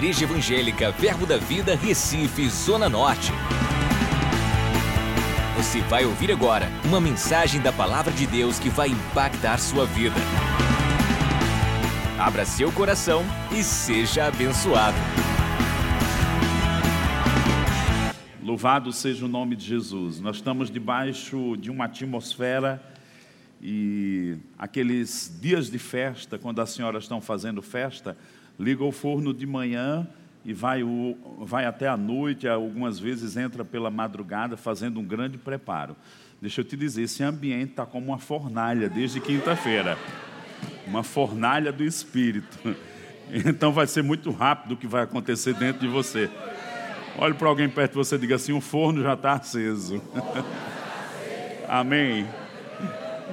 Igreja Evangélica Verbo da Vida, Recife, Zona Norte. Você vai ouvir agora uma mensagem da Palavra de Deus que vai impactar sua vida. Abra seu coração e seja abençoado. Louvado seja o nome de Jesus. Nós estamos debaixo de uma atmosfera e aqueles dias de festa, quando as senhoras estão fazendo festa, liga o forno de manhã e vai, o, vai até a noite, algumas vezes entra pela madrugada fazendo um grande preparo. Deixa eu te dizer, esse ambiente está como uma fornalha desde quinta-feira. Uma fornalha do Espírito. Então vai ser muito rápido o que vai acontecer dentro de você. Olhe para alguém perto de você e diga assim: o forno já está aceso. Amém.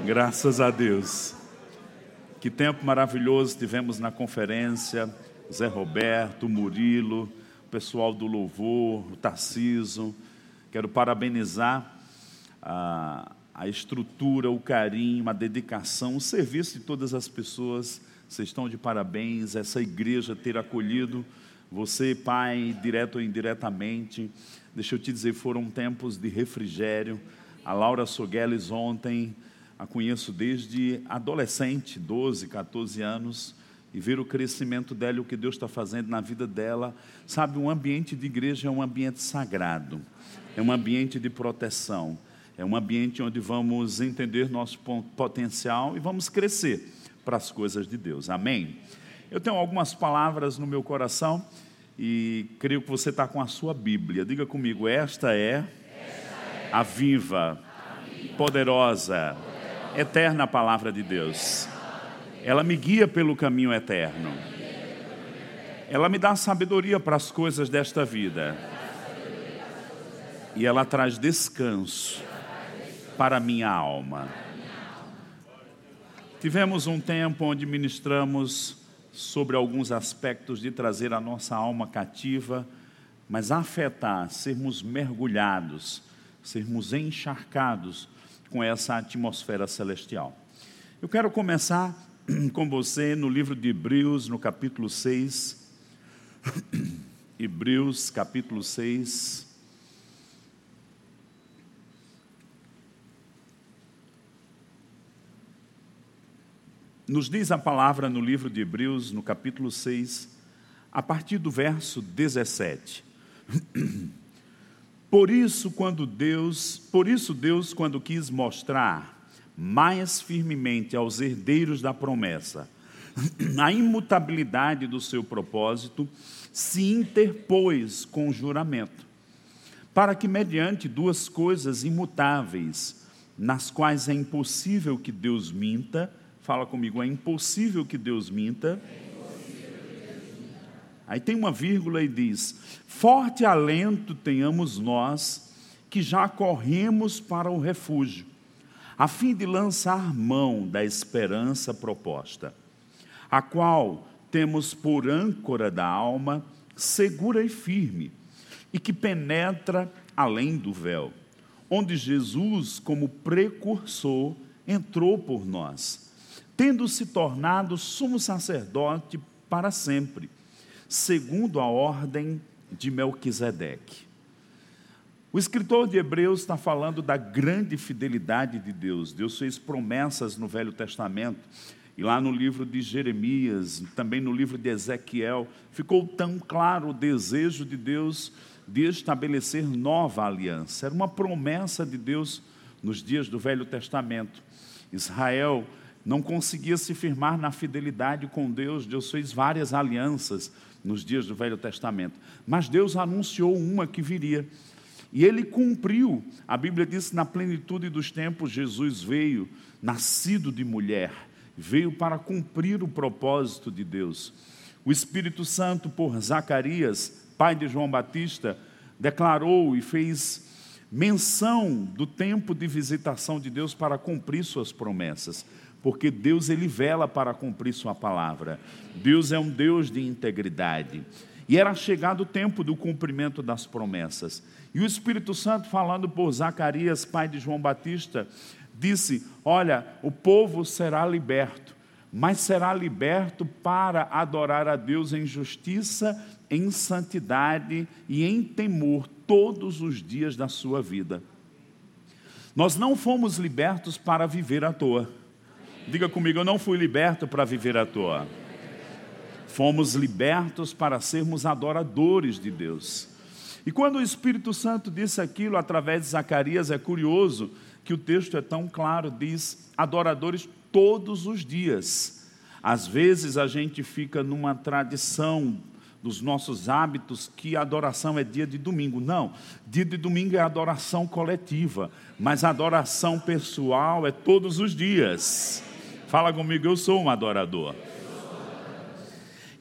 Graças a Deus. Que tempo maravilhoso tivemos na conferência. Zé Roberto, Murilo, o pessoal do Louvor, o Tarciso. Quero parabenizar a, a estrutura, o carinho, a dedicação, o serviço de todas as pessoas. Vocês estão de parabéns. Essa igreja ter acolhido você, pai, direto ou indiretamente. Deixa eu te dizer, foram tempos de refrigério. A Laura Sogueles ontem a conheço desde adolescente, 12, 14 anos, e ver o crescimento dela e o que Deus está fazendo na vida dela. Sabe, um ambiente de igreja é um ambiente sagrado, é um ambiente de proteção, é um ambiente onde vamos entender nosso potencial e vamos crescer para as coisas de Deus. Amém? Eu tenho algumas palavras no meu coração e creio que você está com a sua Bíblia. Diga comigo, esta é, a viva, poderosa eterna palavra de Deus. Ela me guia pelo caminho eterno. Ela me dá sabedoria para as coisas desta vida. E ela traz descanso para a minha alma. Tivemos um tempo onde ministramos sobre alguns aspectos de trazer a nossa alma cativa, mas afetar, sermos mergulhados, sermos encharcados com essa atmosfera celestial. Eu quero começar com você no livro de Hebreus, no capítulo 6. Hebreus, capítulo 6. Nos diz a palavra no livro de Hebreus, no capítulo 6, a partir do verso 17. Por isso, quando Deus, por isso Deus, quando quis mostrar mais firmemente aos herdeiros da promessa a imutabilidade do seu propósito, se interpôs com juramento, para que mediante duas coisas imutáveis, nas quais é impossível que Deus minta, fala comigo, é impossível que Deus minta Aí tem uma vírgula e diz: Forte alento tenhamos nós que já corremos para o refúgio, a fim de lançar mão da esperança proposta, a qual temos por âncora da alma segura e firme, e que penetra além do véu, onde Jesus, como precursor, entrou por nós, tendo se tornado sumo sacerdote para sempre segundo a ordem de Melquisedeque. O escritor de Hebreus está falando da grande fidelidade de Deus. Deus fez promessas no Velho Testamento, e lá no livro de Jeremias, também no livro de Ezequiel, ficou tão claro o desejo de Deus de estabelecer nova aliança. Era uma promessa de Deus nos dias do Velho Testamento. Israel não conseguia se firmar na fidelidade com Deus, Deus fez várias alianças nos dias do Velho Testamento. Mas Deus anunciou uma que viria. E ele cumpriu. A Bíblia diz na plenitude dos tempos Jesus veio, nascido de mulher, veio para cumprir o propósito de Deus. O Espírito Santo, por Zacarias, pai de João Batista, declarou e fez menção do tempo de visitação de Deus para cumprir suas promessas porque Deus ele vela para cumprir sua palavra. Deus é um Deus de integridade. E era chegado o tempo do cumprimento das promessas. E o Espírito Santo, falando por Zacarias, pai de João Batista, disse: Olha, o povo será liberto, mas será liberto para adorar a Deus em justiça, em santidade e em temor todos os dias da sua vida. Nós não fomos libertos para viver à toa. Diga comigo, eu não fui liberto para viver à toa. Fomos libertos para sermos adoradores de Deus. E quando o Espírito Santo disse aquilo através de Zacarias, é curioso que o texto é tão claro, diz adoradores todos os dias. Às vezes a gente fica numa tradição dos nossos hábitos que a adoração é dia de domingo. Não, dia de domingo é adoração coletiva, mas adoração pessoal é todos os dias. Fala comigo, eu sou um adorador.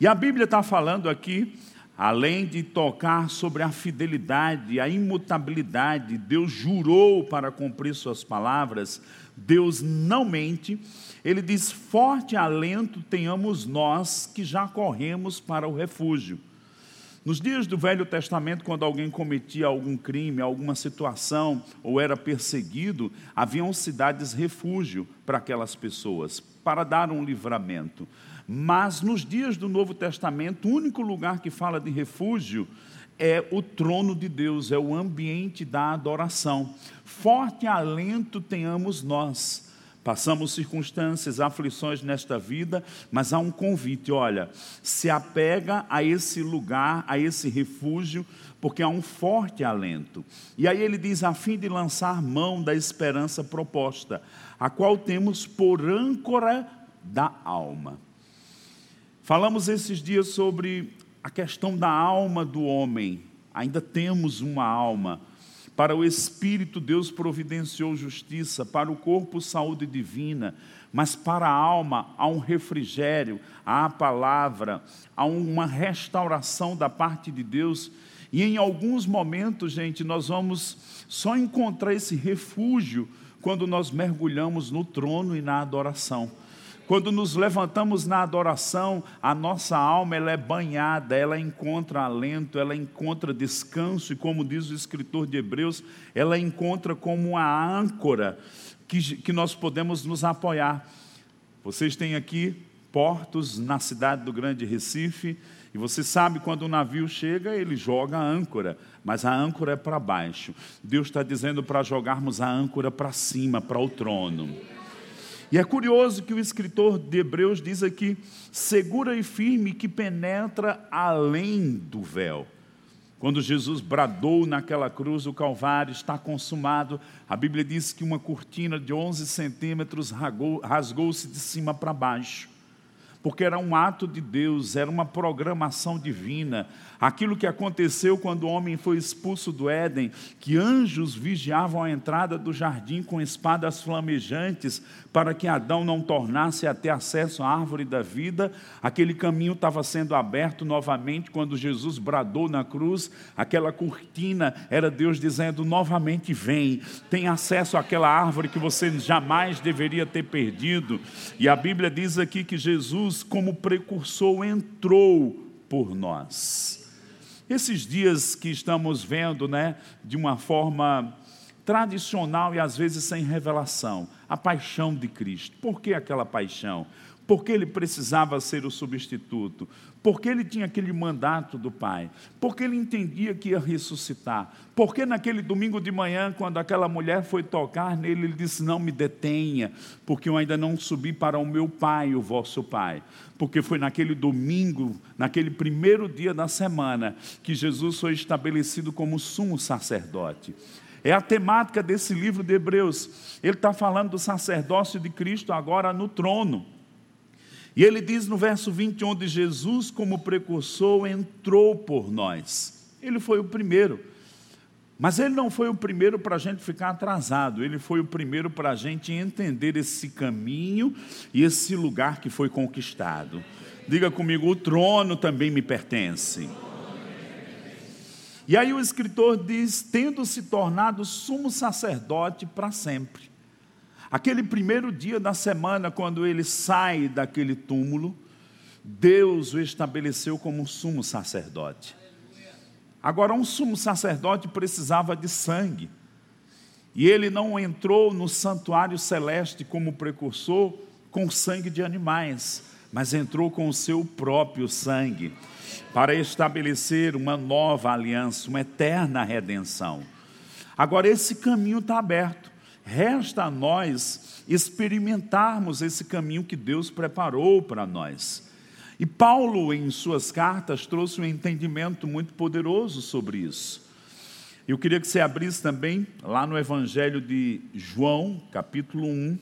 E a Bíblia está falando aqui, além de tocar sobre a fidelidade, a imutabilidade, Deus jurou para cumprir suas palavras, Deus não mente. Ele diz: Forte alento tenhamos nós que já corremos para o refúgio. Nos dias do Velho Testamento, quando alguém cometia algum crime, alguma situação ou era perseguido, haviam cidades refúgio para aquelas pessoas, para dar um livramento. Mas nos dias do Novo Testamento, o único lugar que fala de refúgio é o trono de Deus, é o ambiente da adoração. Forte alento tenhamos nós. Passamos circunstâncias, aflições nesta vida, mas há um convite: olha, se apega a esse lugar, a esse refúgio, porque há um forte alento. E aí ele diz: a fim de lançar mão da esperança proposta, a qual temos por âncora da alma. Falamos esses dias sobre a questão da alma do homem. Ainda temos uma alma. Para o espírito, Deus providenciou justiça, para o corpo, saúde divina, mas para a alma há um refrigério, há a palavra, há uma restauração da parte de Deus. E em alguns momentos, gente, nós vamos só encontrar esse refúgio quando nós mergulhamos no trono e na adoração. Quando nos levantamos na adoração, a nossa alma ela é banhada, ela encontra alento, ela encontra descanso, e como diz o escritor de Hebreus, ela encontra como uma âncora que, que nós podemos nos apoiar. Vocês têm aqui portos na cidade do Grande Recife, e você sabe quando o navio chega, ele joga a âncora, mas a âncora é para baixo. Deus está dizendo para jogarmos a âncora para cima, para o trono. E é curioso que o escritor de Hebreus diz aqui: segura e firme que penetra além do véu. Quando Jesus bradou naquela cruz do Calvário, está consumado, a Bíblia diz que uma cortina de 11 centímetros rasgou-se de cima para baixo porque era um ato de Deus, era uma programação divina. Aquilo que aconteceu quando o homem foi expulso do Éden, que anjos vigiavam a entrada do jardim com espadas flamejantes, para que Adão não tornasse a ter acesso à árvore da vida, aquele caminho estava sendo aberto novamente quando Jesus bradou na cruz, aquela cortina era Deus dizendo novamente: vem, tem acesso àquela árvore que você jamais deveria ter perdido. E a Bíblia diz aqui que Jesus Jesus, como precursor, entrou por nós. Esses dias que estamos vendo, né, de uma forma tradicional e às vezes sem revelação, a paixão de Cristo. Por que aquela paixão? Porque ele precisava ser o substituto, porque ele tinha aquele mandato do Pai, porque ele entendia que ia ressuscitar, porque naquele domingo de manhã, quando aquela mulher foi tocar nele, ele disse: Não me detenha, porque eu ainda não subi para o meu Pai, o vosso Pai. Porque foi naquele domingo, naquele primeiro dia da semana, que Jesus foi estabelecido como sumo sacerdote. É a temática desse livro de Hebreus. Ele está falando do sacerdócio de Cristo agora no trono. E ele diz no verso 21 de Jesus, como precursor, entrou por nós. Ele foi o primeiro. Mas ele não foi o primeiro para a gente ficar atrasado, ele foi o primeiro para a gente entender esse caminho e esse lugar que foi conquistado. Diga comigo: o trono também me pertence. E aí o escritor diz: tendo se tornado sumo sacerdote para sempre. Aquele primeiro dia da semana, quando ele sai daquele túmulo, Deus o estabeleceu como sumo sacerdote. Agora, um sumo sacerdote precisava de sangue. E ele não entrou no santuário celeste como precursor com sangue de animais, mas entrou com o seu próprio sangue para estabelecer uma nova aliança, uma eterna redenção. Agora, esse caminho está aberto. Resta a nós experimentarmos esse caminho que Deus preparou para nós. E Paulo, em suas cartas, trouxe um entendimento muito poderoso sobre isso. Eu queria que você abrisse também lá no Evangelho de João, capítulo 1.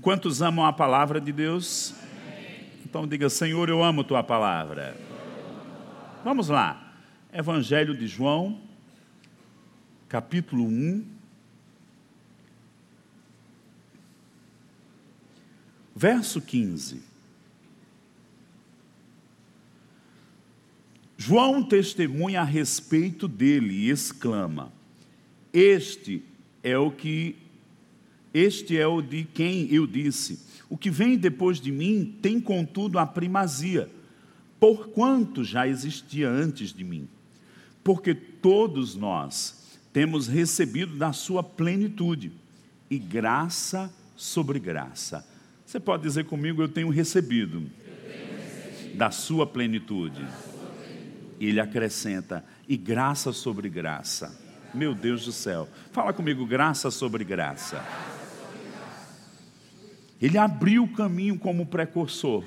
Quantos amam a palavra de Deus? Então diga, Senhor, eu amo tua palavra. Vamos lá. Evangelho de João, capítulo 1. Verso 15. João testemunha a respeito dele e exclama: Este é o que este é o de quem eu disse: O que vem depois de mim tem contudo a primazia, porquanto já existia antes de mim. Porque todos nós temos recebido da sua plenitude e graça sobre graça. Você pode dizer comigo, eu tenho recebido, eu tenho recebido. da sua plenitude ele acrescenta, e graça sobre graça. Meu Deus do céu. Fala comigo, graça sobre graça. Ele abriu o caminho como precursor.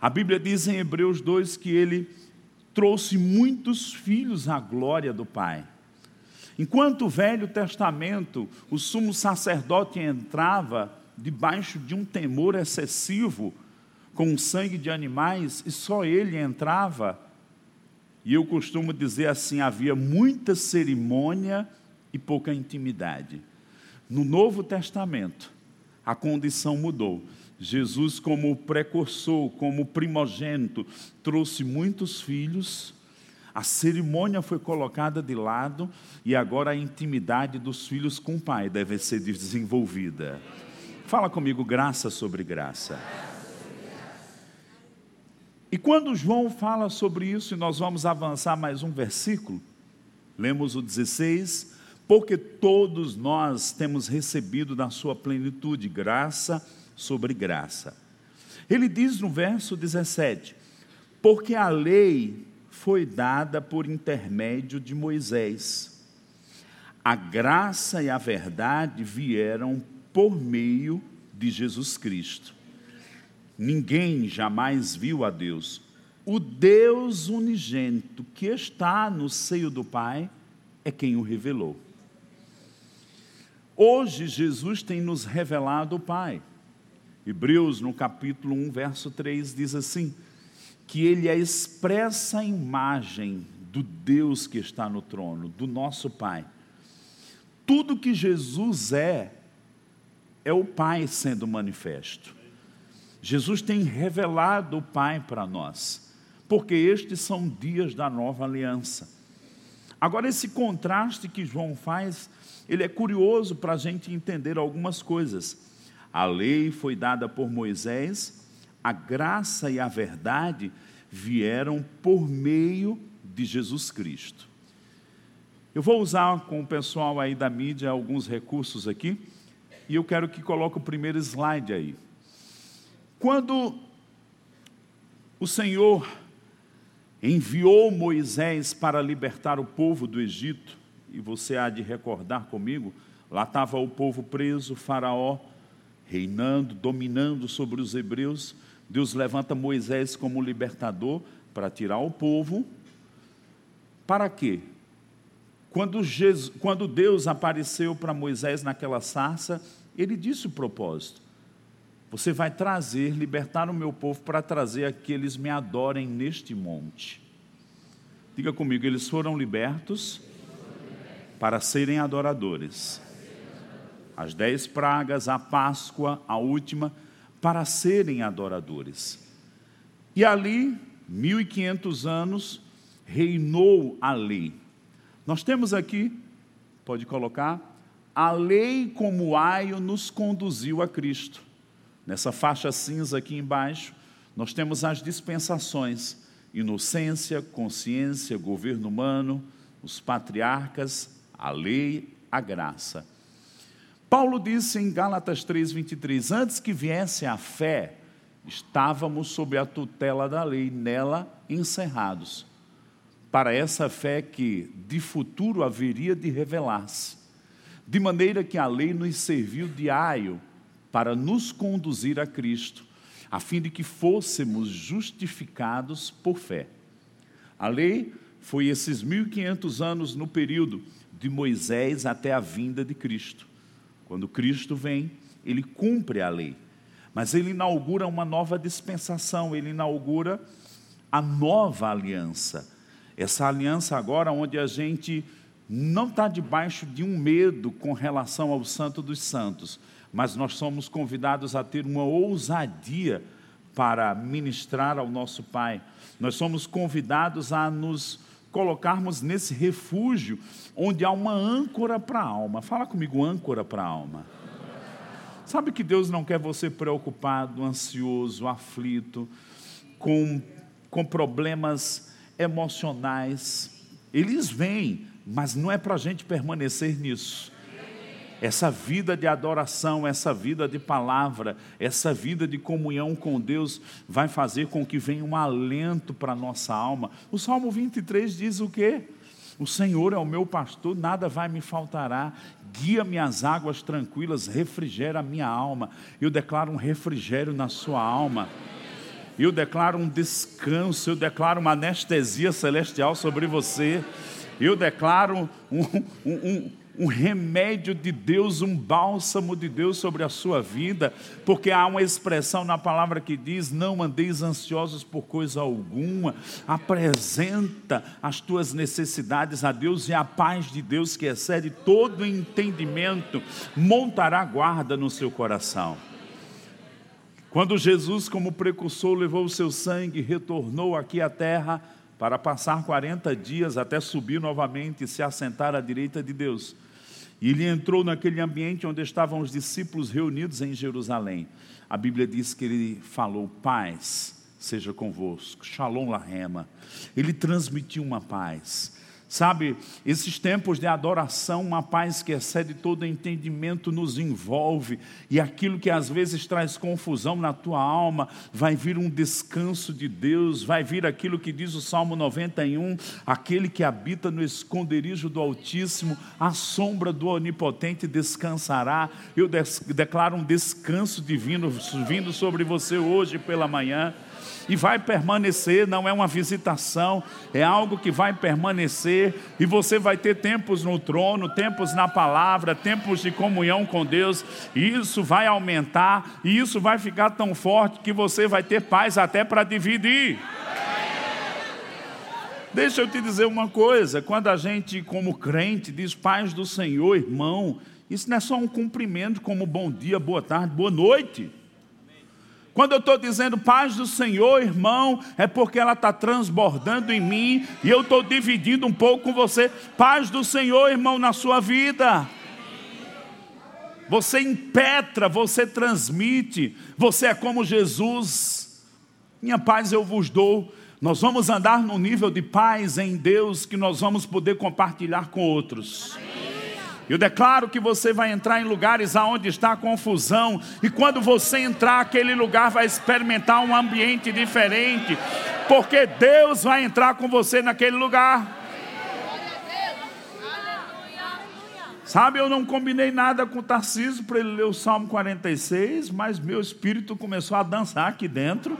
A Bíblia diz em Hebreus 2 que ele trouxe muitos filhos à glória do Pai. Enquanto o Velho Testamento, o sumo sacerdote entrava debaixo de um temor excessivo com o sangue de animais e só ele entrava e eu costumo dizer assim: havia muita cerimônia e pouca intimidade. No Novo Testamento, a condição mudou. Jesus, como precursor, como primogênito, trouxe muitos filhos, a cerimônia foi colocada de lado e agora a intimidade dos filhos com o Pai deve ser desenvolvida. Fala comigo, graça sobre graça. E quando João fala sobre isso, e nós vamos avançar mais um versículo, lemos o 16: Porque todos nós temos recebido da sua plenitude graça sobre graça. Ele diz no verso 17: Porque a lei foi dada por intermédio de Moisés, a graça e a verdade vieram por meio de Jesus Cristo. Ninguém jamais viu a Deus. O Deus unigênito que está no seio do Pai é quem o revelou. Hoje Jesus tem nos revelado o Pai. Hebreus, no capítulo 1, verso 3, diz assim: que ele é expressa imagem do Deus que está no trono, do nosso Pai. Tudo que Jesus é, é o Pai sendo manifesto. Jesus tem revelado o Pai para nós, porque estes são dias da nova aliança. Agora, esse contraste que João faz, ele é curioso para a gente entender algumas coisas. A lei foi dada por Moisés, a graça e a verdade vieram por meio de Jesus Cristo. Eu vou usar com o pessoal aí da mídia alguns recursos aqui, e eu quero que coloque o primeiro slide aí. Quando o Senhor enviou Moisés para libertar o povo do Egito, e você há de recordar comigo, lá estava o povo preso, Faraó reinando, dominando sobre os hebreus. Deus levanta Moisés como libertador para tirar o povo. Para quê? Quando, Jesus, quando Deus apareceu para Moisés naquela sarça, ele disse o propósito: você vai trazer, libertar o meu povo para trazer a que eles me adorem neste monte. Diga comigo, eles foram libertos para serem adoradores. As dez pragas, a Páscoa, a última, para serem adoradores. E ali, 1500 anos, reinou a lei. Nós temos aqui, pode colocar, a lei como aio nos conduziu a Cristo. Nessa faixa cinza aqui embaixo, nós temos as dispensações: inocência, consciência, governo humano, os patriarcas, a lei, a graça. Paulo disse em Gálatas 3:23, antes que viesse a fé, estávamos sob a tutela da lei, nela encerrados, para essa fé que de futuro haveria de revelar-se, de maneira que a lei nos serviu de aio para nos conduzir a Cristo, a fim de que fôssemos justificados por fé. A lei foi esses 1500 anos no período de Moisés até a vinda de Cristo. Quando Cristo vem, ele cumpre a lei. Mas ele inaugura uma nova dispensação, ele inaugura a nova aliança. Essa aliança agora onde a gente não está debaixo de um medo com relação ao Santo dos Santos, mas nós somos convidados a ter uma ousadia para ministrar ao nosso Pai. Nós somos convidados a nos colocarmos nesse refúgio onde há uma âncora para a alma. Fala comigo, âncora para a alma. Sabe que Deus não quer você preocupado, ansioso, aflito, com, com problemas emocionais. Eles vêm, mas não é para a gente permanecer nisso. Essa vida de adoração, essa vida de palavra, essa vida de comunhão com Deus vai fazer com que venha um alento para a nossa alma. O Salmo 23 diz o quê? O Senhor é o meu pastor, nada vai me faltará. Guia-me às águas tranquilas, refrigera a minha alma. Eu declaro um refrigério na sua alma. Eu declaro um descanso, eu declaro uma anestesia celestial sobre você. Eu declaro um, um, um um remédio de Deus, um bálsamo de Deus sobre a sua vida, porque há uma expressão na palavra que diz: Não andeis ansiosos por coisa alguma, apresenta as tuas necessidades a Deus e a paz de Deus, que excede todo entendimento, montará guarda no seu coração. Quando Jesus, como precursor, levou o seu sangue e retornou aqui à terra, para passar 40 dias até subir novamente e se assentar à direita de Deus. E ele entrou naquele ambiente onde estavam os discípulos reunidos em Jerusalém. A Bíblia diz que ele falou: paz seja convosco, shalom lahema. Ele transmitiu uma paz. Sabe, esses tempos de adoração, uma paz que excede todo entendimento nos envolve, e aquilo que às vezes traz confusão na tua alma, vai vir um descanso de Deus, vai vir aquilo que diz o Salmo 91, aquele que habita no esconderijo do Altíssimo, a sombra do Onipotente descansará. Eu declaro um descanso divino vindo sobre você hoje pela manhã e vai permanecer, não é uma visitação, é algo que vai permanecer, e você vai ter tempos no trono, tempos na palavra, tempos de comunhão com Deus, e isso vai aumentar, e isso vai ficar tão forte que você vai ter paz até para dividir. Deixa eu te dizer uma coisa: quando a gente, como crente, diz paz do Senhor, irmão, isso não é só um cumprimento como bom dia, boa tarde, boa noite. Quando eu estou dizendo paz do Senhor, irmão, é porque ela está transbordando em mim e eu estou dividindo um pouco com você. Paz do Senhor, irmão, na sua vida. Você impetra, você transmite, você é como Jesus. Minha paz eu vos dou. Nós vamos andar no nível de paz em Deus que nós vamos poder compartilhar com outros. Amém. Eu declaro que você vai entrar em lugares aonde está confusão, e quando você entrar, aquele lugar vai experimentar um ambiente diferente, porque Deus vai entrar com você naquele lugar. Sabe, eu não combinei nada com o Tarcísio para ele ler o Salmo 46, mas meu espírito começou a dançar aqui dentro.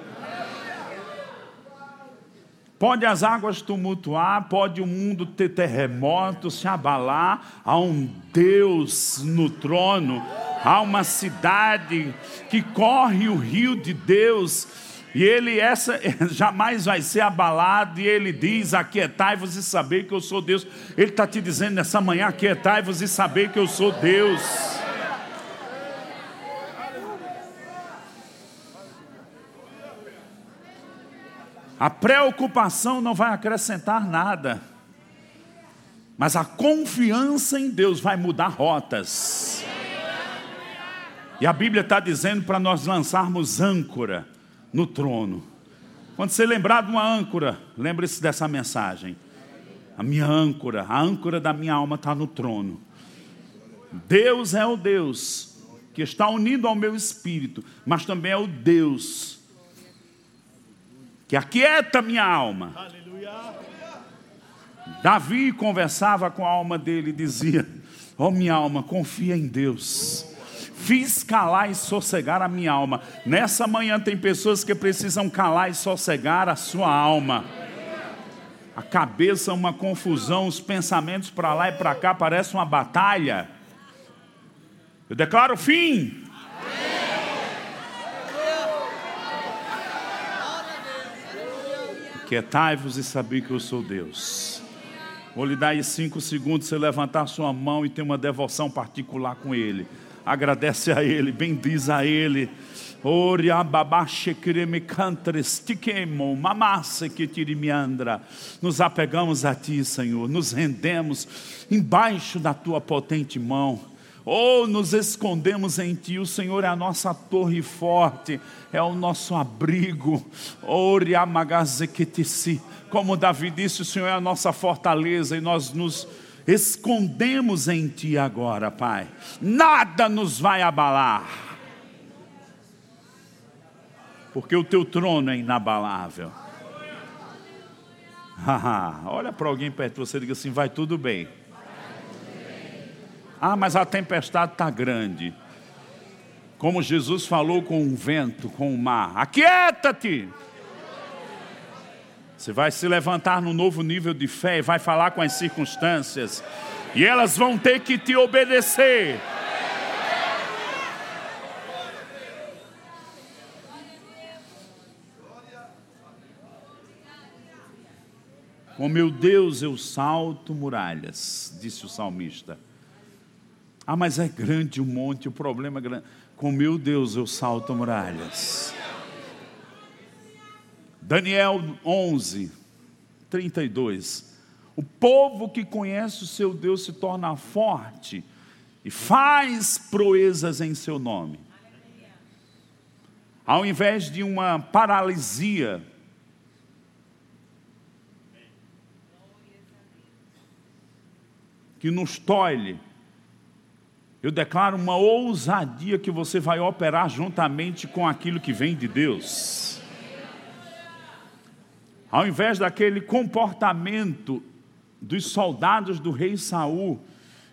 Pode as águas tumultuar, pode o mundo ter terremotos, se abalar, há um Deus no trono, há uma cidade que corre o rio de Deus, e ele essa jamais vai ser abalado, e ele diz: Aquietai-vos e saber que eu sou Deus. Ele está te dizendo nessa manhã: Aquietai-vos e saber que eu sou Deus. A preocupação não vai acrescentar nada, mas a confiança em Deus vai mudar rotas. E a Bíblia está dizendo para nós lançarmos âncora no trono. Quando você lembrar de uma âncora, lembre-se dessa mensagem. A minha âncora, a âncora da minha alma está no trono. Deus é o Deus que está unido ao meu espírito, mas também é o Deus que aquieta minha alma. Davi conversava com a alma dele e dizia: Ó oh, minha alma, confia em Deus. Fiz calar e sossegar a minha alma. Nessa manhã tem pessoas que precisam calar e sossegar a sua alma. A cabeça é uma confusão, os pensamentos para lá e para cá parece uma batalha. Eu declaro fim. Quietai-vos e sabei que eu sou Deus. Vou lhe dar aí cinco segundos, você levantar sua mão e ter uma devoção particular com Ele. Agradece a Ele, bendiz a Ele. Nos apegamos a Ti, Senhor, nos rendemos embaixo da Tua potente mão. Oh, nos escondemos em Ti, o Senhor é a nossa torre forte, é o nosso abrigo. Oh, como Davi disse, o Senhor é a nossa fortaleza e nós nos escondemos em Ti agora, Pai. Nada nos vai abalar porque o teu trono é inabalável. Olha para alguém perto de você e diga assim: vai tudo bem. Ah, mas a tempestade está grande. Como Jesus falou com o vento, com o mar: aquieta-te. Você vai se levantar no novo nível de fé e vai falar com as circunstâncias, e elas vão ter que te obedecer. Com meu Deus eu salto muralhas, disse o salmista. Ah, mas é grande o monte, o problema é grande. Com meu Deus eu salto muralhas. Daniel 11, 32. O povo que conhece o seu Deus se torna forte e faz proezas em seu nome. Ao invés de uma paralisia, que nos tolhe. Eu declaro uma ousadia que você vai operar juntamente com aquilo que vem de Deus. Ao invés daquele comportamento dos soldados do rei Saul,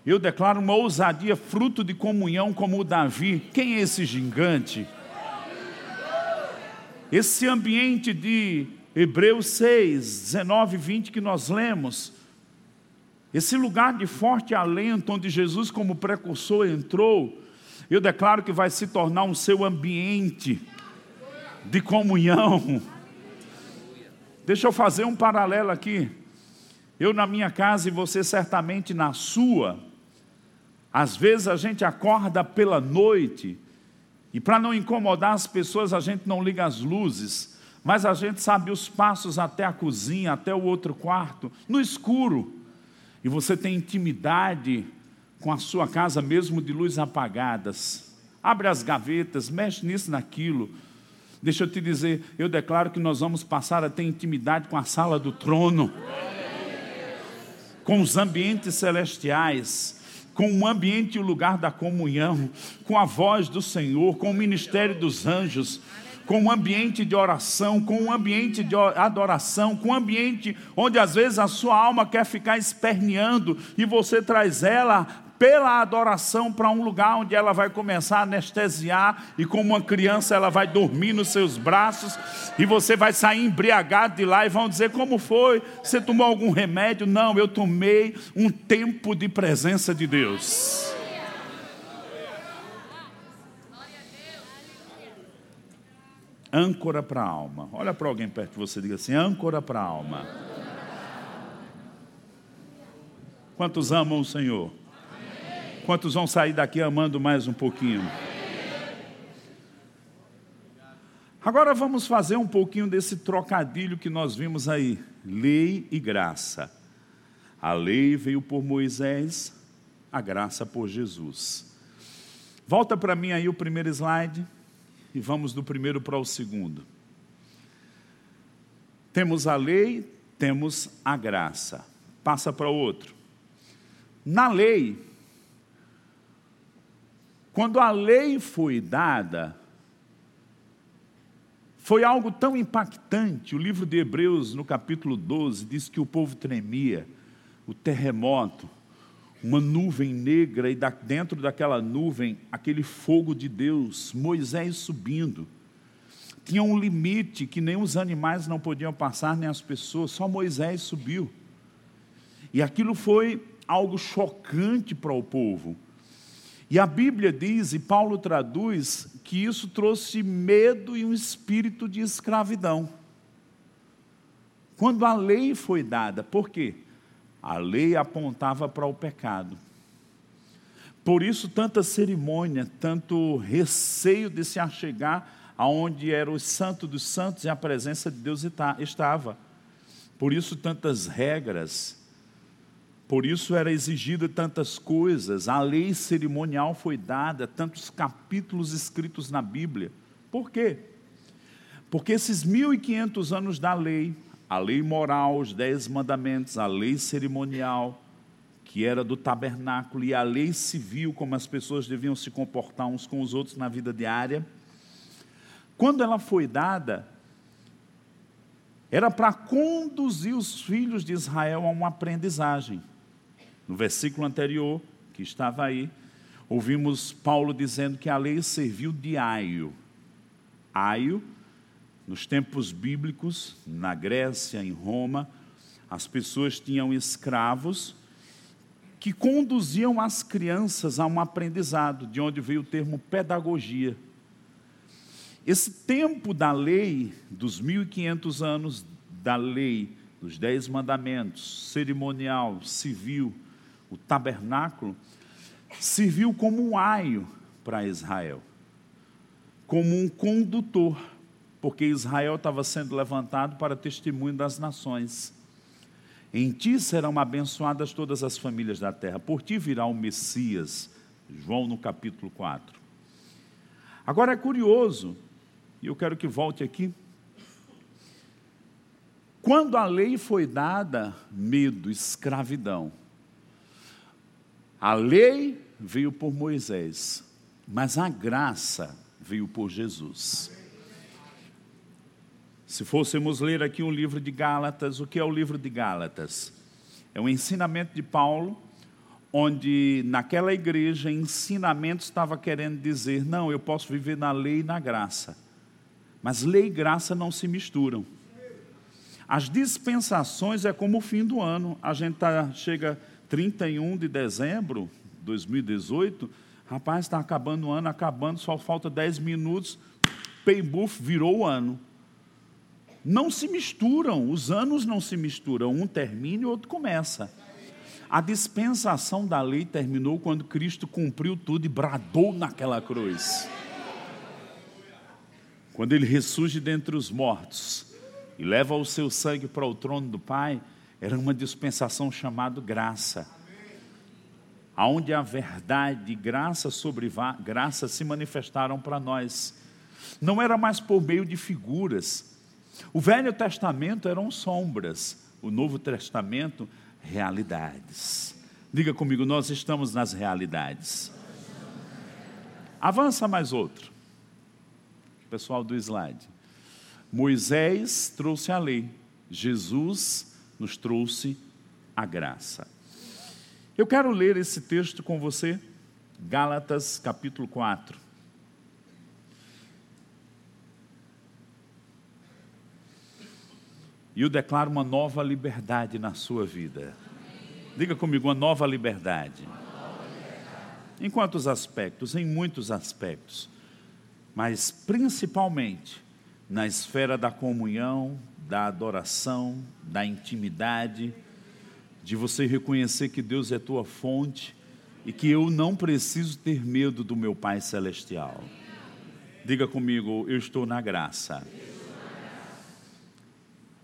eu declaro uma ousadia fruto de comunhão como o Davi. Quem é esse gigante? Esse ambiente de Hebreus 6, 19 e 20 que nós lemos, esse lugar de forte alento, onde Jesus, como precursor, entrou, eu declaro que vai se tornar um seu ambiente de comunhão. Deixa eu fazer um paralelo aqui. Eu na minha casa e você certamente na sua. Às vezes a gente acorda pela noite e para não incomodar as pessoas a gente não liga as luzes, mas a gente sabe os passos até a cozinha, até o outro quarto, no escuro e você tem intimidade com a sua casa, mesmo de luz apagadas. Abre as gavetas, mexe nisso, naquilo. Deixa eu te dizer, eu declaro que nós vamos passar a ter intimidade com a sala do trono, com os ambientes celestiais, com o ambiente e o lugar da comunhão, com a voz do Senhor, com o ministério dos anjos com um ambiente de oração, com um ambiente de adoração, com um ambiente onde às vezes a sua alma quer ficar esperneando e você traz ela pela adoração para um lugar onde ela vai começar a anestesiar e como uma criança ela vai dormir nos seus braços e você vai sair embriagado de lá e vão dizer como foi? Você tomou algum remédio? Não, eu tomei um tempo de presença de Deus. Âncora para a alma. Olha para alguém perto de você e diga assim: âncora para a alma. Quantos amam o Senhor? Quantos vão sair daqui amando mais um pouquinho? Agora vamos fazer um pouquinho desse trocadilho que nós vimos aí: lei e graça. A lei veio por Moisés, a graça por Jesus. Volta para mim aí o primeiro slide e vamos do primeiro para o segundo. Temos a lei, temos a graça. Passa para o outro. Na lei, Quando a lei foi dada, foi algo tão impactante. O livro de Hebreus, no capítulo 12, diz que o povo tremia, o terremoto, uma nuvem negra e dentro daquela nuvem aquele fogo de Deus, Moisés subindo. Tinha um limite que nem os animais não podiam passar, nem as pessoas, só Moisés subiu. E aquilo foi algo chocante para o povo. E a Bíblia diz, e Paulo traduz, que isso trouxe medo e um espírito de escravidão. Quando a lei foi dada, por quê? A lei apontava para o pecado. Por isso, tanta cerimônia, tanto receio de se achegar aonde era o santo dos santos e a presença de Deus estava. Por isso, tantas regras, por isso era exigida tantas coisas, a lei cerimonial foi dada, tantos capítulos escritos na Bíblia. Por quê? Porque esses 1500 anos da lei, a lei moral, os dez mandamentos, a lei cerimonial, que era do tabernáculo, e a lei civil, como as pessoas deviam se comportar uns com os outros na vida diária. Quando ela foi dada, era para conduzir os filhos de Israel a uma aprendizagem. No versículo anterior, que estava aí, ouvimos Paulo dizendo que a lei serviu de aio. Aio nos tempos bíblicos, na Grécia, em Roma, as pessoas tinham escravos que conduziam as crianças a um aprendizado, de onde veio o termo pedagogia. Esse tempo da lei, dos 1500 anos da lei, dos Dez Mandamentos, cerimonial, civil, o tabernáculo, serviu como um aio para Israel, como um condutor porque Israel estava sendo levantado para testemunho das nações. Em ti serão abençoadas todas as famílias da terra, por ti virá o Messias. João no capítulo 4. Agora é curioso, e eu quero que volte aqui. Quando a lei foi dada, medo, escravidão. A lei veio por Moisés, mas a graça veio por Jesus. Se fôssemos ler aqui um livro de Gálatas, o que é o livro de Gálatas? É um ensinamento de Paulo, onde naquela igreja ensinamento estava querendo dizer: não, eu posso viver na lei e na graça. Mas lei e graça não se misturam. As dispensações é como o fim do ano. A gente tá, chega 31 de dezembro de 2018, rapaz, está acabando o ano, acabando, só falta 10 minutos, pay buff, virou o ano não se misturam, os anos não se misturam, um termina e o outro começa. A dispensação da lei terminou quando Cristo cumpriu tudo e bradou naquela cruz. Quando ele ressurge dentre os mortos e leva o seu sangue para o trono do Pai, era uma dispensação chamada graça. Aonde a verdade e graça sobre graça se manifestaram para nós. Não era mais por meio de figuras, o Velho Testamento eram sombras, o Novo Testamento, realidades. Diga comigo, nós estamos nas realidades. Avança mais outro. Pessoal do slide. Moisés trouxe a lei, Jesus nos trouxe a graça. Eu quero ler esse texto com você, Gálatas capítulo 4. E eu declaro uma nova liberdade na sua vida. Diga comigo, uma nova liberdade. Em quantos aspectos? Em muitos aspectos. Mas principalmente na esfera da comunhão, da adoração, da intimidade, de você reconhecer que Deus é tua fonte e que eu não preciso ter medo do meu Pai Celestial. Diga comigo, eu estou na graça.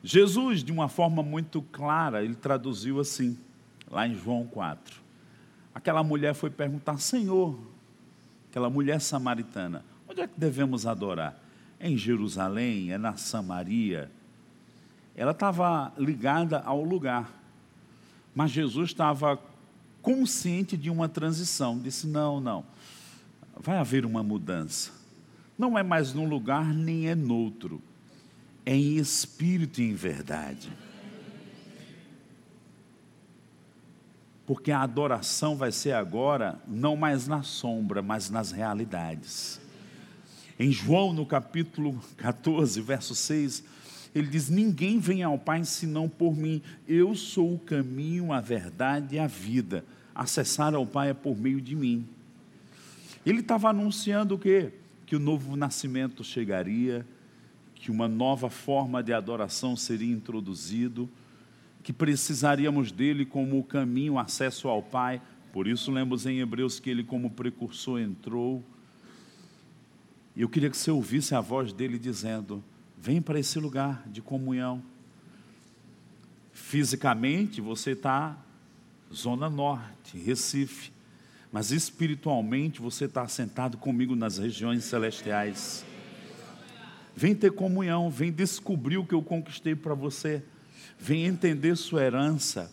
Jesus, de uma forma muito clara, ele traduziu assim, lá em João 4. Aquela mulher foi perguntar: Senhor, aquela mulher samaritana, onde é que devemos adorar? É em Jerusalém? É na Samaria? Ela estava ligada ao lugar, mas Jesus estava consciente de uma transição. Disse: Não, não. vai haver uma mudança. Não é mais num lugar nem é noutro, em espírito e em verdade. Porque a adoração vai ser agora não mais na sombra, mas nas realidades. Em João, no capítulo 14, verso 6, ele diz: Ninguém vem ao Pai senão por mim. Eu sou o caminho, a verdade e a vida. Acessar ao Pai é por meio de mim. Ele estava anunciando o quê? Que o novo nascimento chegaria, que uma nova forma de adoração seria introduzido que precisaríamos dele como o caminho, o acesso ao Pai. Por isso lemos em Hebreus que ele como precursor entrou. E eu queria que você ouvisse a voz dele dizendo: Vem para esse lugar de comunhão. Fisicamente você está Zona Norte, Recife, mas espiritualmente você está sentado comigo nas regiões celestiais. Vem ter comunhão, vem descobrir o que eu conquistei para você vem entender sua herança,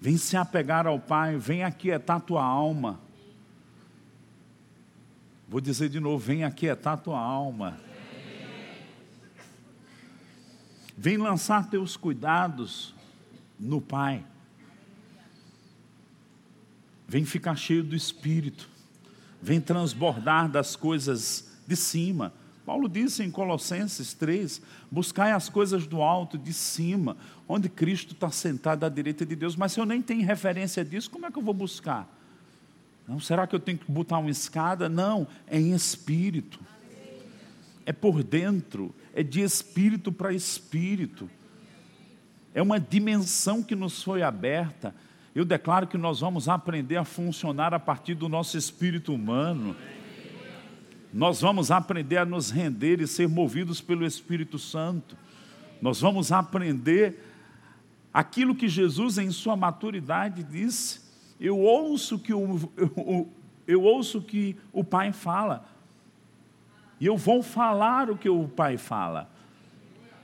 vem se apegar ao Pai, vem aquietar tua alma. Vou dizer de novo: vem aquietar tua alma. Vem lançar teus cuidados no Pai. Vem ficar cheio do Espírito. Vem transbordar das coisas de cima. Paulo disse em Colossenses 3: buscai as coisas do alto, de cima, onde Cristo está sentado à direita de Deus. Mas se eu nem tenho referência disso, como é que eu vou buscar? Não, será que eu tenho que botar uma escada? Não, é em espírito. É por dentro, é de espírito para espírito. É uma dimensão que nos foi aberta. Eu declaro que nós vamos aprender a funcionar a partir do nosso espírito humano nós vamos aprender a nos render e ser movidos pelo Espírito Santo. Nós vamos aprender aquilo que Jesus, em sua maturidade, disse: Eu ouço que o, eu, eu ouço que o Pai fala, e eu vou falar o que o Pai fala.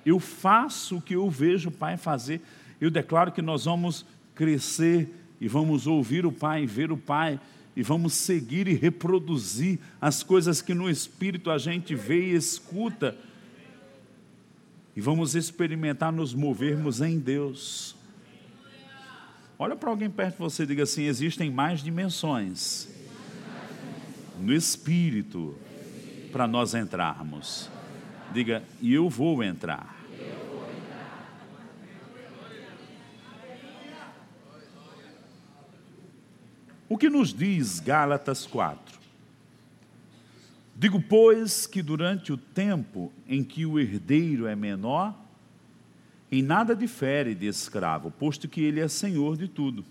Eu faço o que eu vejo o Pai fazer. Eu declaro que nós vamos crescer e vamos ouvir o Pai, ver o Pai e vamos seguir e reproduzir as coisas que no Espírito a gente vê e escuta. E vamos experimentar nos movermos em Deus. Olha para alguém perto de você e diga assim: existem mais dimensões no Espírito para nós entrarmos. Diga, e eu vou entrar. O que nos diz Gálatas 4? Digo, pois, que durante o tempo em que o herdeiro é menor, em nada difere de escravo, posto que ele é senhor de tudo.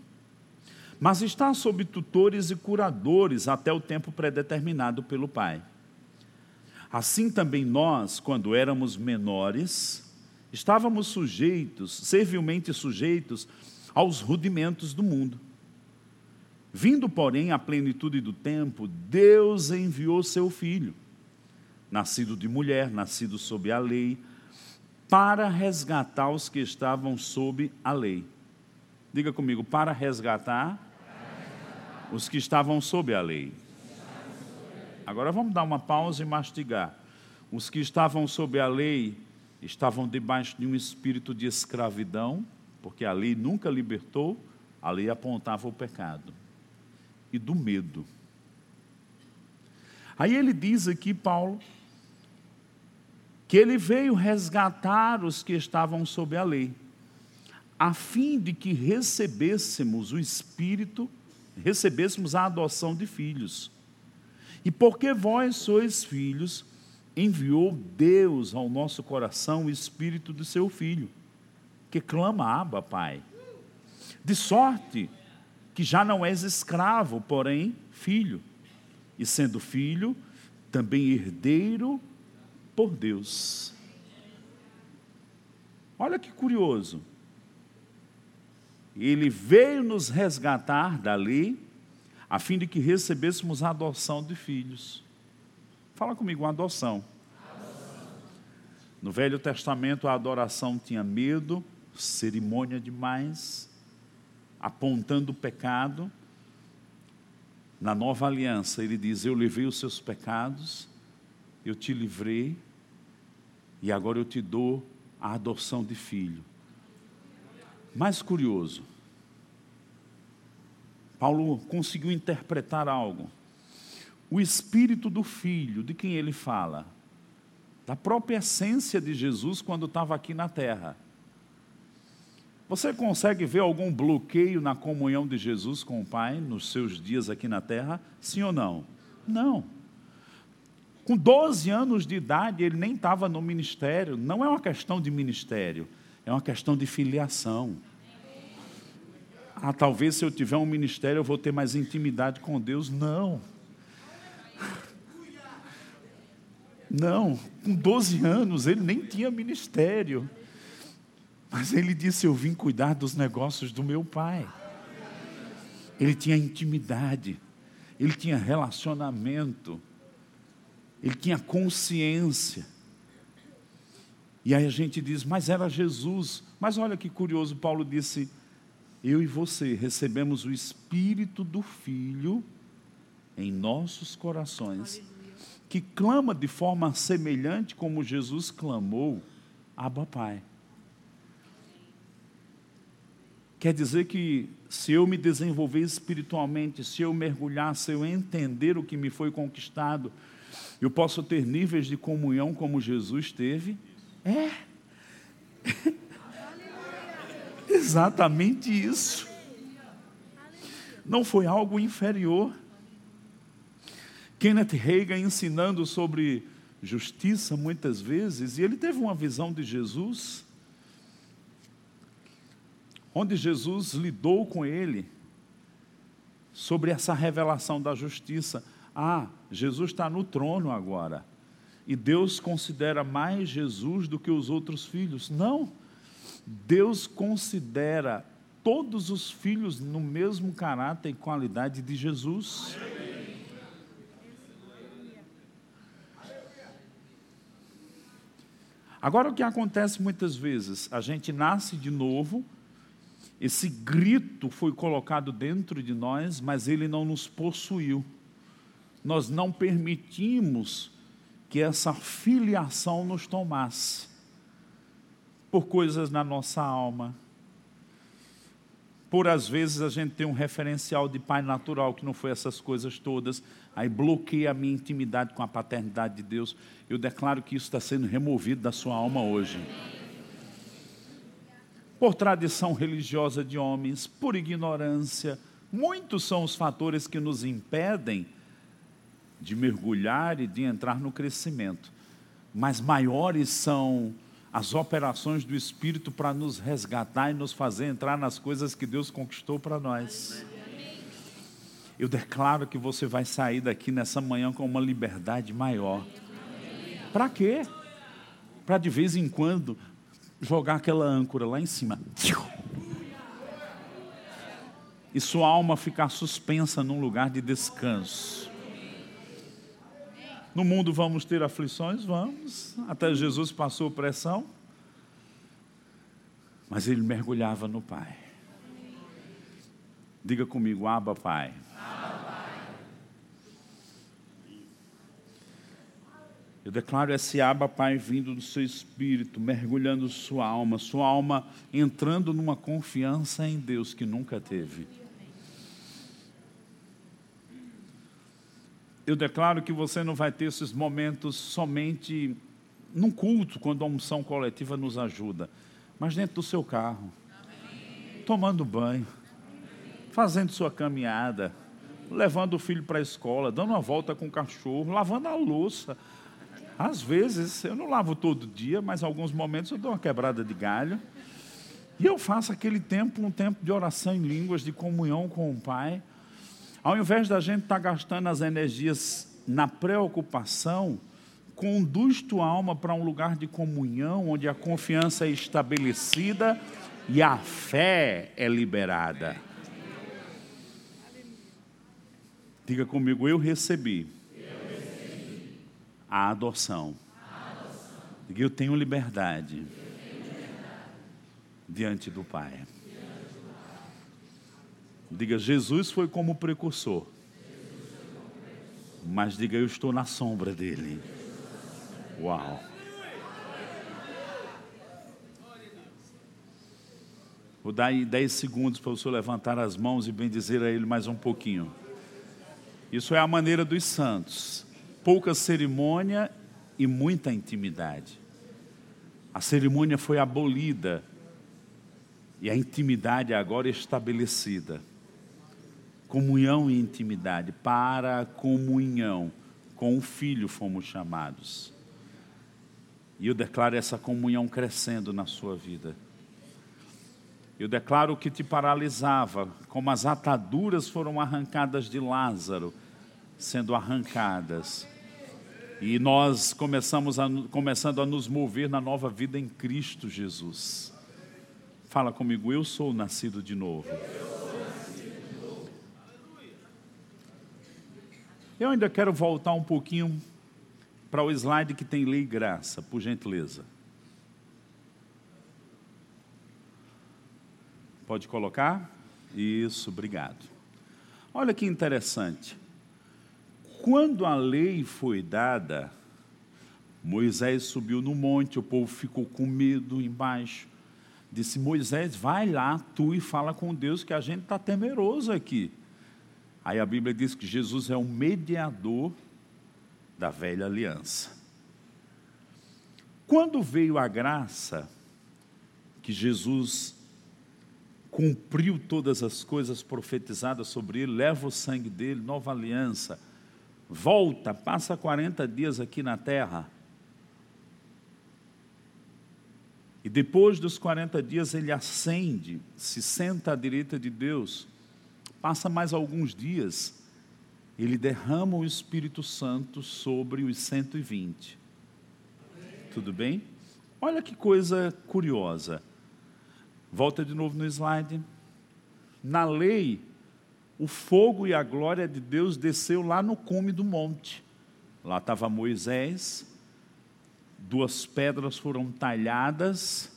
Mas está sob tutores e curadores até o tempo predeterminado pelo Pai. Assim também nós, quando éramos menores, estávamos sujeitos, servilmente sujeitos aos rudimentos do mundo. Vindo, porém, à plenitude do tempo, Deus enviou seu filho, nascido de mulher, nascido sob a lei, para resgatar os que estavam sob a lei. Diga comigo, para resgatar os que estavam sob a lei. Agora vamos dar uma pausa e mastigar. Os que estavam sob a lei estavam debaixo de um espírito de escravidão, porque a lei nunca libertou, a lei apontava o pecado e do medo. Aí ele diz aqui, Paulo, que ele veio resgatar os que estavam sob a lei, a fim de que recebêssemos o Espírito, recebêssemos a adoção de filhos. E porque vós sois filhos, enviou Deus ao nosso coração o Espírito do seu Filho, que clama, Abba, Pai. De sorte que já não és escravo, porém filho, e sendo filho, também herdeiro por Deus. Olha que curioso. Ele veio nos resgatar da lei, a fim de que recebêssemos a adoção de filhos. Fala comigo, adoção. adoção. No Velho Testamento, a adoração tinha medo, cerimônia demais apontando o pecado. Na nova aliança, ele diz: Eu levei os seus pecados, eu te livrei, e agora eu te dou a adoção de filho. Mais curioso, Paulo conseguiu interpretar algo. O espírito do filho, de quem ele fala? Da própria essência de Jesus quando estava aqui na terra. Você consegue ver algum bloqueio na comunhão de Jesus com o Pai nos seus dias aqui na terra? Sim ou não? Não. Com 12 anos de idade, ele nem estava no ministério. Não é uma questão de ministério, é uma questão de filiação. Ah, talvez se eu tiver um ministério eu vou ter mais intimidade com Deus. Não. Não, com 12 anos ele nem tinha ministério. Mas ele disse: Eu vim cuidar dos negócios do meu pai. Ele tinha intimidade, ele tinha relacionamento, ele tinha consciência. E aí a gente diz: Mas era Jesus. Mas olha que curioso, Paulo disse: Eu e você recebemos o Espírito do Filho em nossos corações, que clama de forma semelhante como Jesus clamou, Abba Pai. Quer dizer que se eu me desenvolver espiritualmente, se eu mergulhar, se eu entender o que me foi conquistado, eu posso ter níveis de comunhão como Jesus teve? É. Exatamente isso. Não foi algo inferior. Kenneth Reagan ensinando sobre justiça muitas vezes, e ele teve uma visão de Jesus onde Jesus lidou com ele sobre essa revelação da justiça. Ah, Jesus está no trono agora. E Deus considera mais Jesus do que os outros filhos. Não. Deus considera todos os filhos no mesmo caráter e qualidade de Jesus. Agora, o que acontece muitas vezes? A gente nasce de novo esse grito foi colocado dentro de nós, mas ele não nos possuiu. Nós não permitimos que essa filiação nos tomasse por coisas na nossa alma. Por às vezes a gente tem um referencial de pai natural que não foi essas coisas todas, aí bloqueia a minha intimidade com a paternidade de Deus. Eu declaro que isso está sendo removido da sua alma hoje por tradição religiosa de homens, por ignorância. Muitos são os fatores que nos impedem de mergulhar e de entrar no crescimento. Mas maiores são as operações do Espírito para nos resgatar e nos fazer entrar nas coisas que Deus conquistou para nós. Eu declaro que você vai sair daqui nessa manhã com uma liberdade maior. Para quê? Para de vez em quando jogar aquela âncora lá em cima. E sua alma ficar suspensa num lugar de descanso. No mundo vamos ter aflições? Vamos. Até Jesus passou pressão. Mas ele mergulhava no Pai. Diga comigo, Abba Pai. Eu declaro esse aba, Pai, vindo do seu espírito, mergulhando sua alma, sua alma entrando numa confiança em Deus que nunca teve. Eu declaro que você não vai ter esses momentos somente num culto, quando a unção coletiva nos ajuda, mas dentro do seu carro, tomando banho, fazendo sua caminhada, levando o filho para a escola, dando uma volta com o cachorro, lavando a louça às vezes, eu não lavo todo dia, mas em alguns momentos eu dou uma quebrada de galho. E eu faço aquele tempo um tempo de oração em línguas, de comunhão com o Pai. Ao invés da gente estar tá gastando as energias na preocupação, conduz tua alma para um lugar de comunhão, onde a confiança é estabelecida e a fé é liberada. Diga comigo, eu recebi a adoção. Eu tenho liberdade, diante do Pai. Diga, Jesus foi como precursor Mas diga, eu estou na sombra dele. Uau. Vou dar aí 10 segundos para o senhor levantar as mãos e bendizer a ele mais um pouquinho. Isso é a maneira dos santos. Pouca cerimônia e muita intimidade. A cerimônia foi abolida e a intimidade agora estabelecida. Comunhão e intimidade. Para a comunhão com o Filho fomos chamados. E eu declaro essa comunhão crescendo na sua vida. Eu declaro que te paralisava, como as ataduras foram arrancadas de Lázaro, sendo arrancadas. E nós começamos a, começando a nos mover na nova vida em Cristo Jesus. Fala comigo, eu sou nascido de novo. Eu ainda quero voltar um pouquinho para o slide que tem lei e graça, por gentileza. Pode colocar? Isso, obrigado. Olha que interessante. Quando a lei foi dada, Moisés subiu no monte, o povo ficou com medo embaixo. Disse: Moisés, vai lá, tu e fala com Deus, que a gente está temeroso aqui. Aí a Bíblia diz que Jesus é o mediador da velha aliança. Quando veio a graça, que Jesus cumpriu todas as coisas profetizadas sobre ele, leva o sangue dele, nova aliança, volta, passa 40 dias aqui na terra. E depois dos 40 dias ele ascende, se senta à direita de Deus, passa mais alguns dias, ele derrama o Espírito Santo sobre os 120. Tudo bem? Olha que coisa curiosa. Volta de novo no slide. Na lei, o fogo e a glória de Deus desceu lá no cume do monte. Lá estava Moisés, duas pedras foram talhadas,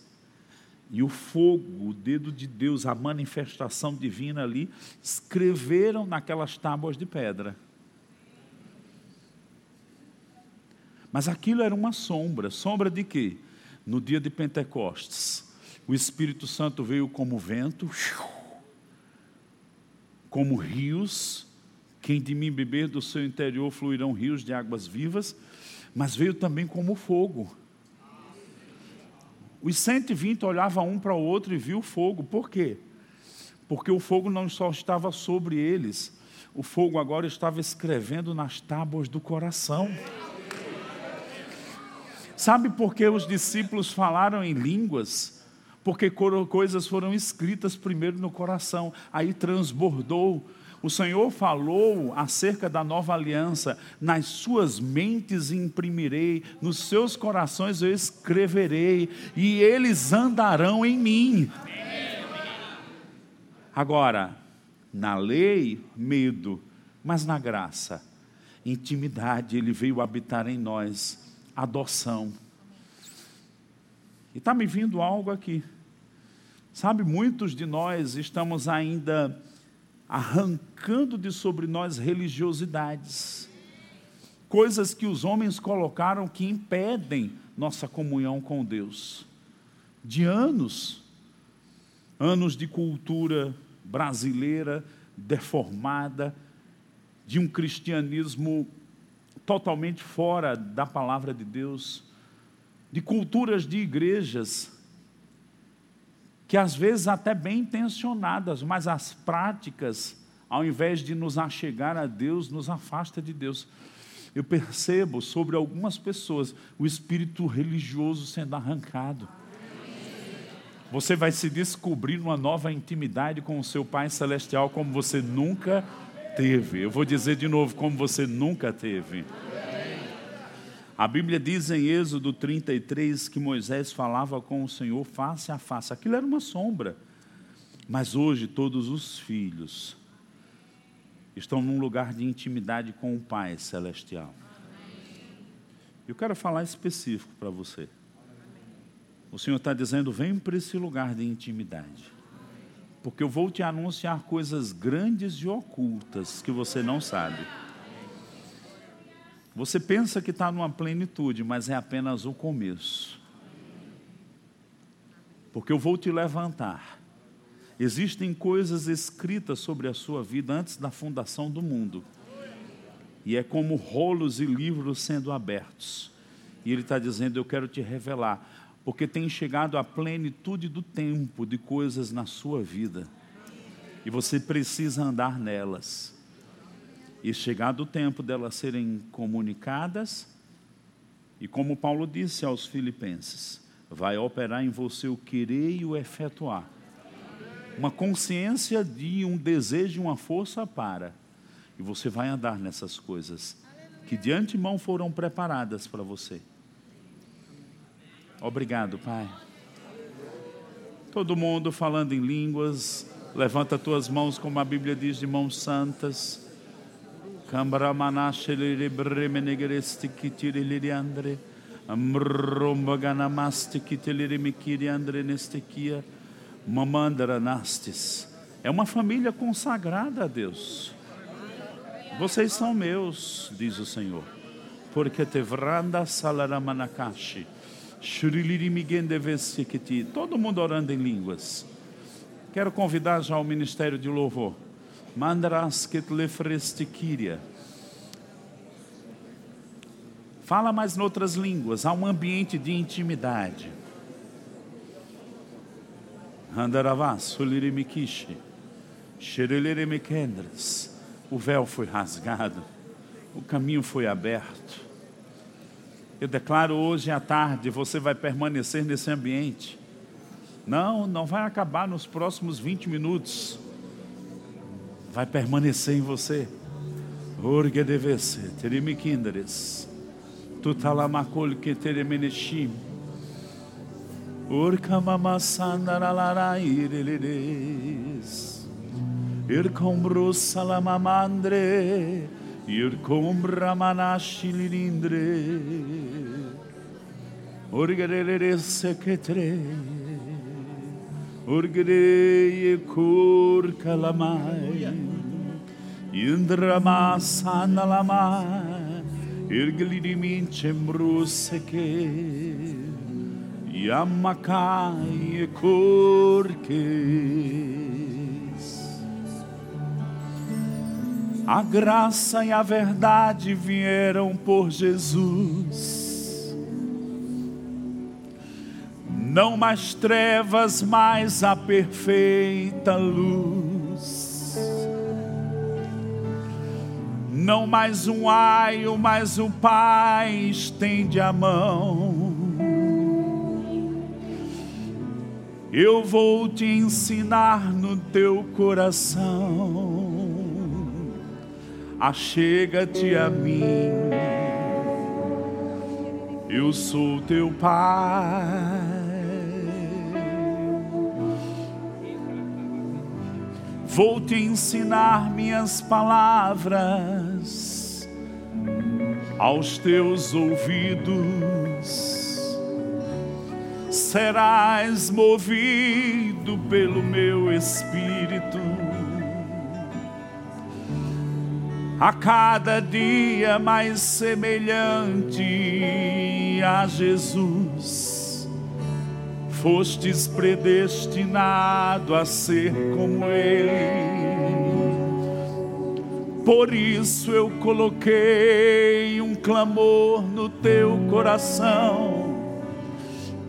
e o fogo, o dedo de Deus, a manifestação divina ali, escreveram naquelas tábuas de pedra. Mas aquilo era uma sombra. Sombra de quê? No dia de Pentecostes o Espírito Santo veio como vento, como rios. Quem de mim beber do seu interior fluirão rios de águas vivas, mas veio também como fogo. Os 120 olhavam um para o outro e viu fogo. Por quê? Porque o fogo não só estava sobre eles, o fogo agora estava escrevendo nas tábuas do coração. Sabe por que os discípulos falaram em línguas? Porque coisas foram escritas primeiro no coração, aí transbordou. O Senhor falou acerca da nova aliança, nas suas mentes imprimirei, nos seus corações eu escreverei, e eles andarão em mim. Agora, na lei, medo, mas na graça, intimidade, Ele veio habitar em nós, adoção. E está me vindo algo aqui. Sabe, muitos de nós estamos ainda arrancando de sobre nós religiosidades, coisas que os homens colocaram que impedem nossa comunhão com Deus. De anos, anos de cultura brasileira deformada, de um cristianismo totalmente fora da palavra de Deus, de culturas de igrejas que às vezes até bem intencionadas, mas as práticas, ao invés de nos achegar a Deus, nos afasta de Deus. Eu percebo sobre algumas pessoas o espírito religioso sendo arrancado. Você vai se descobrir uma nova intimidade com o seu Pai Celestial como você nunca teve. Eu vou dizer de novo, como você nunca teve. A Bíblia diz em Êxodo 33 que Moisés falava com o Senhor face a face. Aquilo era uma sombra. Mas hoje todos os filhos estão num lugar de intimidade com o Pai Celestial. Eu quero falar específico para você. O Senhor está dizendo: vem para esse lugar de intimidade. Porque eu vou te anunciar coisas grandes e ocultas que você não sabe. Você pensa que está numa plenitude, mas é apenas o começo. Porque eu vou te levantar. Existem coisas escritas sobre a sua vida antes da fundação do mundo. E é como rolos e livros sendo abertos. E Ele está dizendo: Eu quero te revelar porque tem chegado a plenitude do tempo de coisas na sua vida. E você precisa andar nelas. E chegado o tempo delas serem comunicadas, e como Paulo disse aos filipenses, vai operar em você o querer e o efetuar. Uma consciência de um desejo e uma força para. E você vai andar nessas coisas que de antemão foram preparadas para você. Obrigado, Pai. Todo mundo falando em línguas, levanta tuas mãos, como a Bíblia diz, de mãos santas. É uma família consagrada a Deus. Vocês são meus, diz o Senhor. Porque te vranda salaramanakashi. Todo mundo orando em línguas. Quero convidar já o ministério de louvor. Fala mais noutras línguas, há um ambiente de intimidade. O véu foi rasgado, o caminho foi aberto. Eu declaro hoje à tarde, você vai permanecer nesse ambiente. Não, não vai acabar nos próximos 20 minutos. Vai permanecer em você. Orgue devesse, terimikinderes. Tutalamacol que teremeneshim. Urka mamasandaralarai irelides. Irkombru salamamandre. Irkom ramanashi lindre Orgerere seketre Orgere kur kalamai Indrama sanalama Irglidimin chemru seke Yamakai kurke A graça e a verdade vieram por Jesus. Não mais trevas, mas a perfeita luz. Não mais um aio, mas o Pai estende a mão. Eu vou te ensinar no teu coração achega-te a mim. Eu sou teu Pai. Vou te ensinar minhas palavras aos teus ouvidos. Serás movido pelo meu espírito a cada dia mais semelhante a Jesus. Fostes predestinado a ser como Ele. Por isso eu coloquei um clamor no teu coração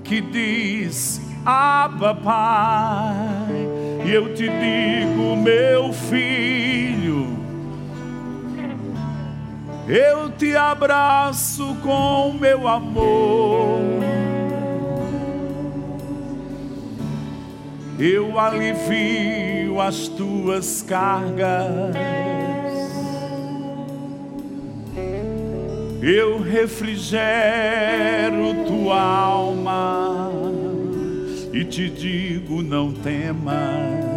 que diz: Abba, Pai. E eu te digo, meu filho eu te abraço com meu amor. Eu alivio as tuas cargas. Eu refrigero tua alma e te digo: não temas.